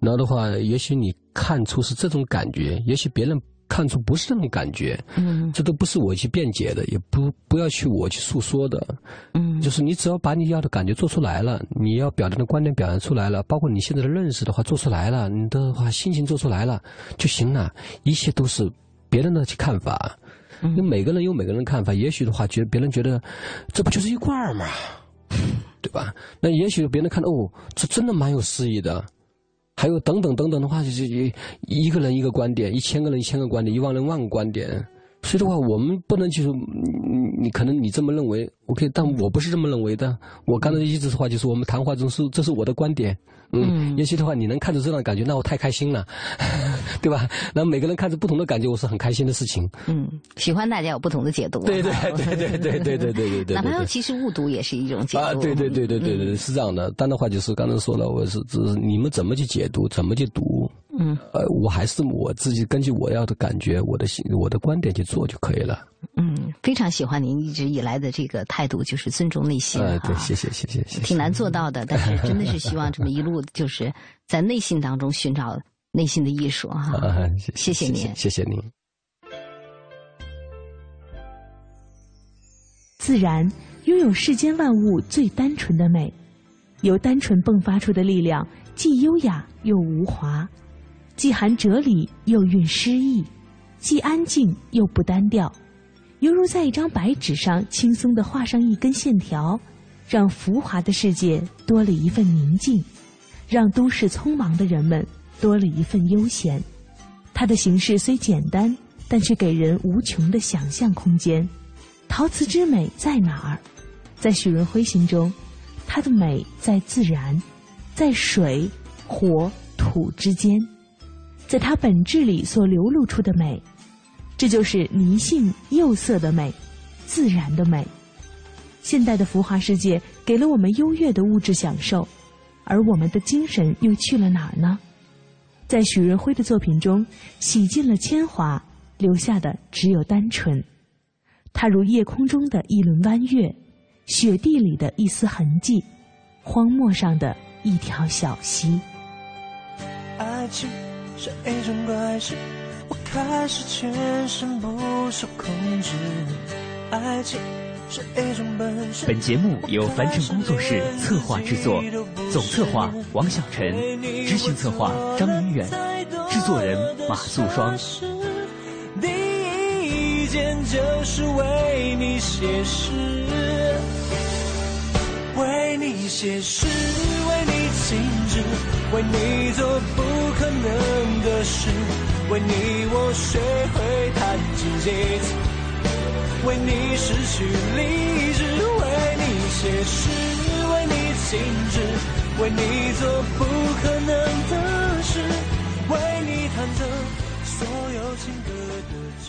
然后的话，也许你看出是这种感觉，也许别人。看出不是那种感觉，嗯，这都不是我去辩解的，也不不要去我去诉说的，嗯，就是你只要把你要的感觉做出来了，你要表达的观点表达出来了，包括你现在的认识的话做出来了，你的话心情做出来了就行了，一切都是别人的去看法，因为每个人有每个人的看法，也许的话觉得别人觉得这不就是一罐儿吗？对吧？那也许别人看到哦，这真的蛮有诗意的。还有等等等等的话，就是一一个人一个观点，一千个人一千个观点，一万人万个观点。所以的话，我们不能就是你你可能你这么认为，OK，但我不是这么认为的。我刚才一直的话就是我们谈话中是这是我的观点。嗯，也许的话，你能看着这样的感觉，那我太开心了，对吧？那每个人看着不同的感觉，我是很开心的事情。嗯，喜欢大家有不同的解读。对对对对对对对对对对。哪怕 其实误读也是一种解读。啊，对对对对对对，是这样的。但的话就是刚才说了，我是只是你们怎么去解读，怎么去读。嗯。呃，我还是我自己根据我要的感觉，我的我的观点去做就可以了。嗯，非常喜欢您一直以来的这个态度，就是尊重内心。呃，对，谢谢谢谢谢谢。挺难做到的，但是真的是希望这么一路就是在内心当中寻找内心的艺术哈。谢谢您，谢谢您。自然拥有世间万物最单纯的美，由单纯迸发出的力量，既优雅又无华，既含哲理又蕴诗意。既安静又不单调，犹如在一张白纸上轻松地画上一根线条，让浮华的世界多了一份宁静，让都市匆忙的人们多了一份悠闲。它的形式虽简单，但却给人无穷的想象空间。陶瓷之美在哪儿？在许润辉心中，它的美在自然，在水、火、土之间。在它本质里所流露出的美，这就是泥性釉色的美，自然的美。现代的浮华世界给了我们优越的物质享受，而我们的精神又去了哪儿呢？在许润辉的作品中，洗尽了铅华，留下的只有单纯。它如夜空中的一轮弯月，雪地里的一丝痕迹，荒漠上的一条小溪。爱情。是一种怪事，我开始全身不受控制。爱情是一种本事。本节目由凡尘工作室策划制作，总策划王小晨，执行策划张明远，制作人马素双。第一件就是为你写诗，为你写诗，为你静止，为你做不可能。的事，为你我学会弹琴几次，为你失去理智，为你写诗，为你静止，为你做不。可能的事，为你弹奏所有情歌的句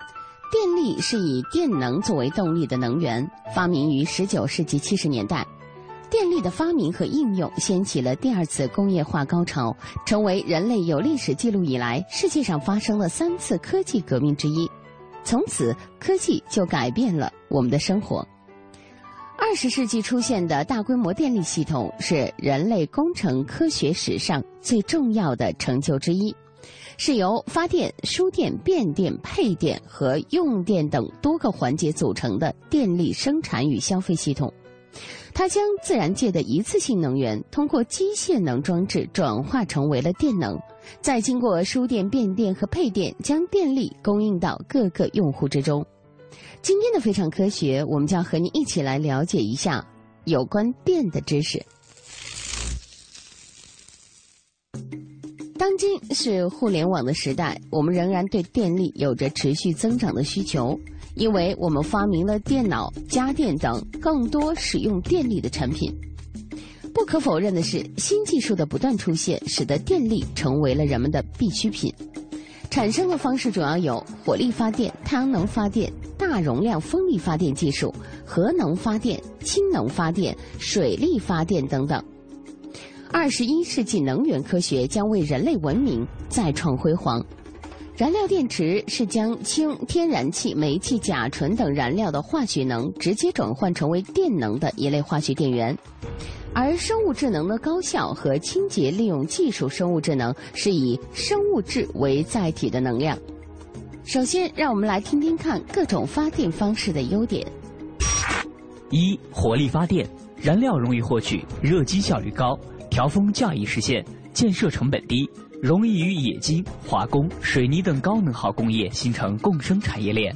电力是以电能作为动力的能源，发明于19世纪70年代。电力的发明和应用掀起了第二次工业化高潮，成为人类有历史记录以来世界上发生的三次科技革命之一。从此，科技就改变了我们的生活。二十世纪出现的大规模电力系统是人类工程科学史上最重要的成就之一，是由发电、输电、变电、配电和用电等多个环节组成的电力生产与消费系统。它将自然界的一次性能源通过机械能装置转化成为了电能，再经过输电、变电和配电，将电力供应到各个用户之中。今天的非常科学，我们将和您一起来了解一下有关电的知识。当今是互联网的时代，我们仍然对电力有着持续增长的需求，因为我们发明了电脑、家电等更多使用电力的产品。不可否认的是，新技术的不断出现，使得电力成为了人们的必需品。产生的方式主要有火力发电、太阳能发电、大容量风力发电技术、核能发电、氢能发电、水力发电等等。二十一世纪能源科学将为人类文明再创辉煌。燃料电池是将氢、天然气、煤气、甲醇等燃料的化学能直接转换成为电能的一类化学电源。而生物智能的高效和清洁利用技术，生物智能是以生物质为载体的能量。首先，让我们来听听看各种发电方式的优点。一、火力发电，燃料容易获取，热机效率高，调峰较易实现，建设成本低，容易与冶金、化工、水泥等高能耗工业形成共生产业链。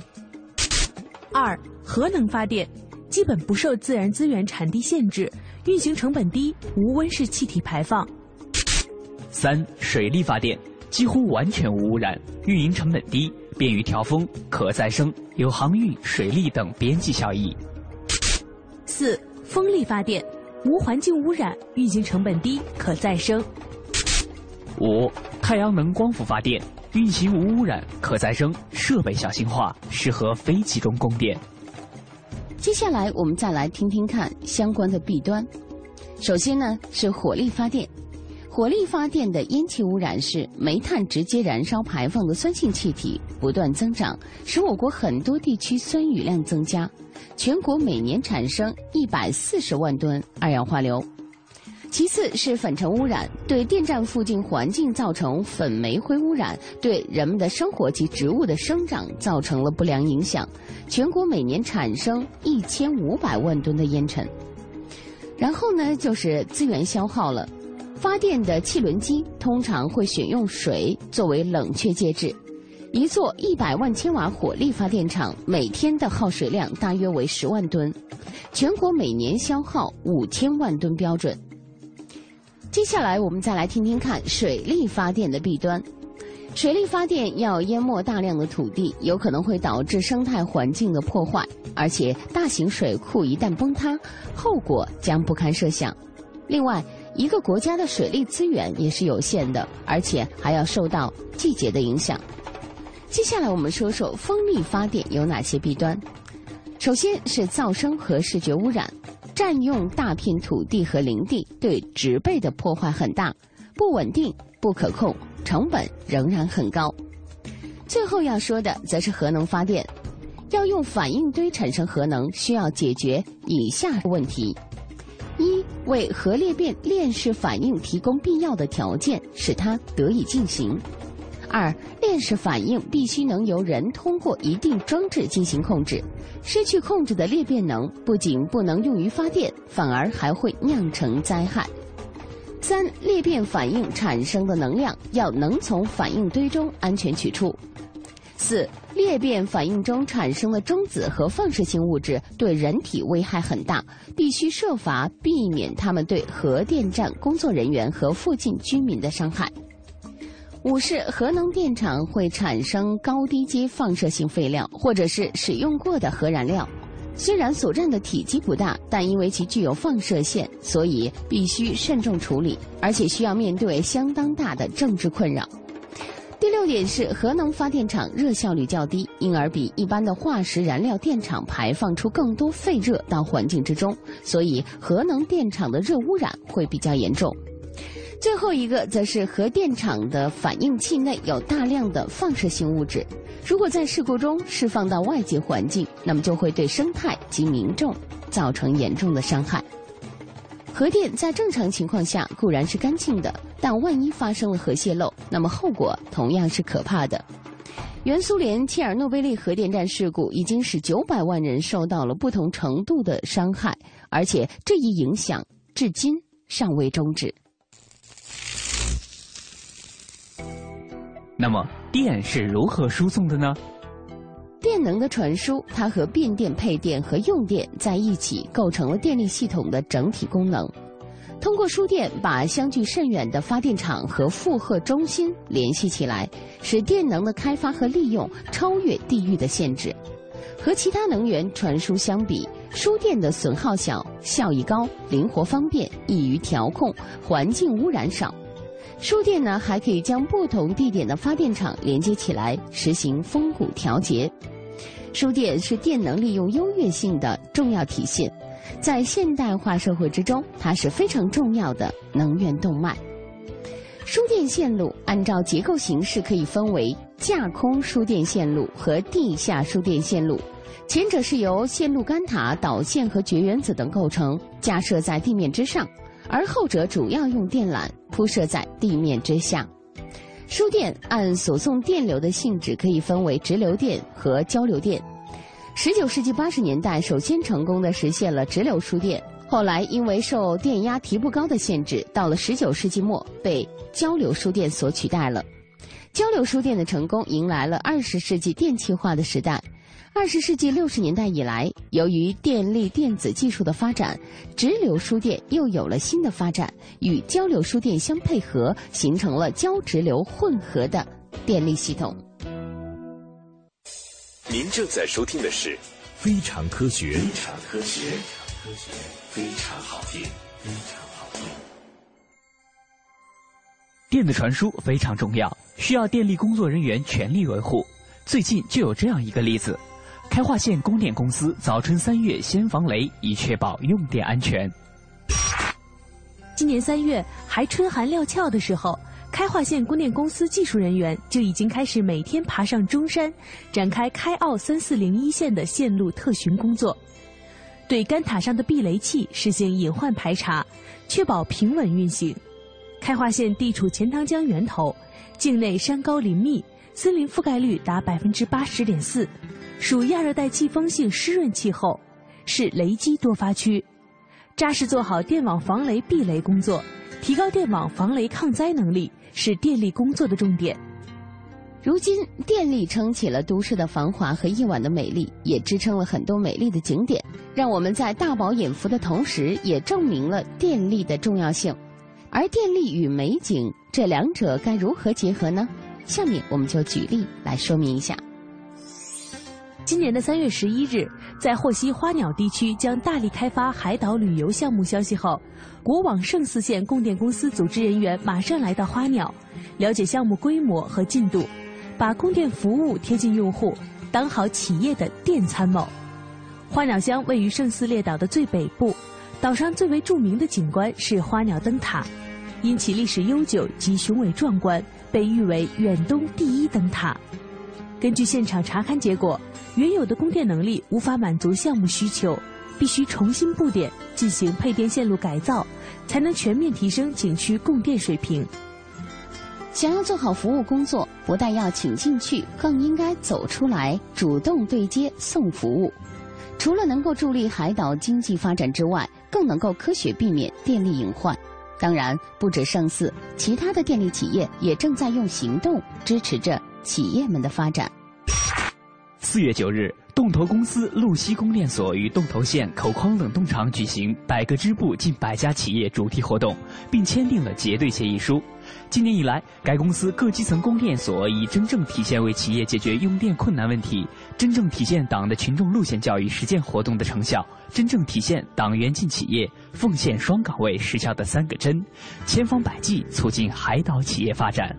二、核能发电，基本不受自然资源产地限制，运行成本低，无温室气体排放。三、水力发电，几乎完全无污染，运营成本低，便于调峰，可再生，有航运、水利等边际效益。四、风力发电，无环境污染，运行成本低，可再生。五、太阳能光伏发电，运行无污染，可再生，设备小型化，适合非集中供电。接下来我们再来听听看相关的弊端。首先呢是火力发电，火力发电的烟气污染是煤炭直接燃烧排放的酸性气体不断增长，使我国很多地区酸雨量增加，全国每年产生一百四十万吨二氧化硫。其次是粉尘污染，对电站附近环境造成粉煤灰污染，对人们的生活及植物的生长造成了不良影响。全国每年产生一千五百万吨的烟尘。然后呢，就是资源消耗了。发电的汽轮机通常会选用水作为冷却介质。一座一百万千瓦火力发电厂每天的耗水量大约为十万吨，全国每年消耗五千万吨标准。接下来，我们再来听听看水力发电的弊端。水力发电要淹没大量的土地，有可能会导致生态环境的破坏，而且大型水库一旦崩塌，后果将不堪设想。另外，一个国家的水利资源也是有限的，而且还要受到季节的影响。接下来我们说说风力发电有哪些弊端。首先是噪声和视觉污染，占用大片土地和林地，对植被的破坏很大，不稳定、不可控。成本仍然很高。最后要说的则是核能发电，要用反应堆产生核能，需要解决以下问题：一、为核裂变链式反应提供必要的条件，使它得以进行；二、链式反应必须能由人通过一定装置进行控制，失去控制的裂变能不仅不能用于发电，反而还会酿成灾害。三裂变反应产生的能量要能从反应堆中安全取出。四裂变反应中产生的中子和放射性物质对人体危害很大，必须设法避免它们对核电站工作人员和附近居民的伤害。五是核能电厂会产生高低阶放射性废料，或者是使用过的核燃料。虽然所占的体积不大，但因为其具有放射线，所以必须慎重处理，而且需要面对相当大的政治困扰。第六点是，核能发电厂热效率较低，因而比一般的化石燃料电厂排放出更多废热到环境之中，所以核能电厂的热污染会比较严重。最后一个则是核电厂的反应器内有大量的放射性物质。如果在事故中释放到外界环境，那么就会对生态及民众造成严重的伤害。核电在正常情况下固然是干净的，但万一发生了核泄漏，那么后果同样是可怕的。原苏联切尔诺贝利核电站事故已经使九百万人受到了不同程度的伤害，而且这一影响至今尚未终止。那么。电是如何输送的呢？电能的传输，它和变电、配电和用电在一起，构成了电力系统的整体功能。通过输电，把相距甚远的发电厂和负荷中心联系起来，使电能的开发和利用超越地域的限制。和其他能源传输相比，输电的损耗小、效益高、灵活方便、易于调控、环境污染少。输电呢，还可以将不同地点的发电厂连接起来，实行峰谷调节。输电是电能利用优越性的重要体现，在现代化社会之中，它是非常重要的能源动脉。输电线路按照结构形式可以分为架空输电线路和地下输电线路，前者是由线路杆塔、导线和绝缘子等构成，架设在地面之上。而后者主要用电缆铺设在地面之下。输电按所送电流的性质可以分为直流电和交流电。十九世纪八十年代首先成功的实现了直流输电，后来因为受电压提不高的限制，到了十九世纪末被交流输电所取代了。交流输电的成功迎来了二十世纪电气化的时代。二十世纪六十年代以来，由于电力电子技术的发展，直流输电又有了新的发展，与交流输电相配合，形成了交直流混合的电力系统。您正在收听的是《非常科学》，非常科学，非常科学，非常好听，非常好听。电子传输非常重要，需要电力工作人员全力维护。最近就有这样一个例子。开化县供电公司早春三月先防雷，以确保用电安全。今年三月还春寒料峭的时候，开化县供电公司技术人员就已经开始每天爬上中山，展开开奥三四零一线的线路特巡工作，对杆塔上的避雷器实行隐患排查，确保平稳运行。开化县地处钱塘江源头，境内山高林密，森林覆盖率达百分之八十点四。属亚热带季风性湿润气候，是雷击多发区，扎实做好电网防雷避雷工作，提高电网防雷抗灾能力，是电力工作的重点。如今，电力撑起了都市的繁华和夜晚的美丽，也支撑了很多美丽的景点，让我们在大饱眼福的同时，也证明了电力的重要性。而电力与美景这两者该如何结合呢？下面我们就举例来说明一下。今年的三月十一日，在获悉花鸟地区将大力开发海岛旅游项目消息后，国网胜四县供电公司组织人员马上来到花鸟，了解项目规模和进度，把供电服务贴近用户，当好企业的电参谋。花鸟乡位于圣斯列岛的最北部，岛上最为著名的景观是花鸟灯塔，因其历史悠久及雄伟壮观，被誉为远东第一灯塔。根据现场查勘结果。原有的供电能力无法满足项目需求，必须重新布点，进行配电线路改造，才能全面提升景区供电水平。想要做好服务工作，不但要请进去，更应该走出来，主动对接送服务。除了能够助力海岛经济发展之外，更能够科学避免电力隐患。当然，不止胜似，其他的电力企业也正在用行动支持着企业们的发展。四月九日，洞头公司路西供电所与洞头县口框冷冻厂举行“百个支部近百家企业”主题活动，并签订了结对协议书。今年以来，该公司各基层供电所已真正体现为企业解决用电困难问题，真正体现党的群众路线教育实践活动的成效，真正体现党员进企业、奉献双岗位实效的三个真，千方百计促进海岛企业发展。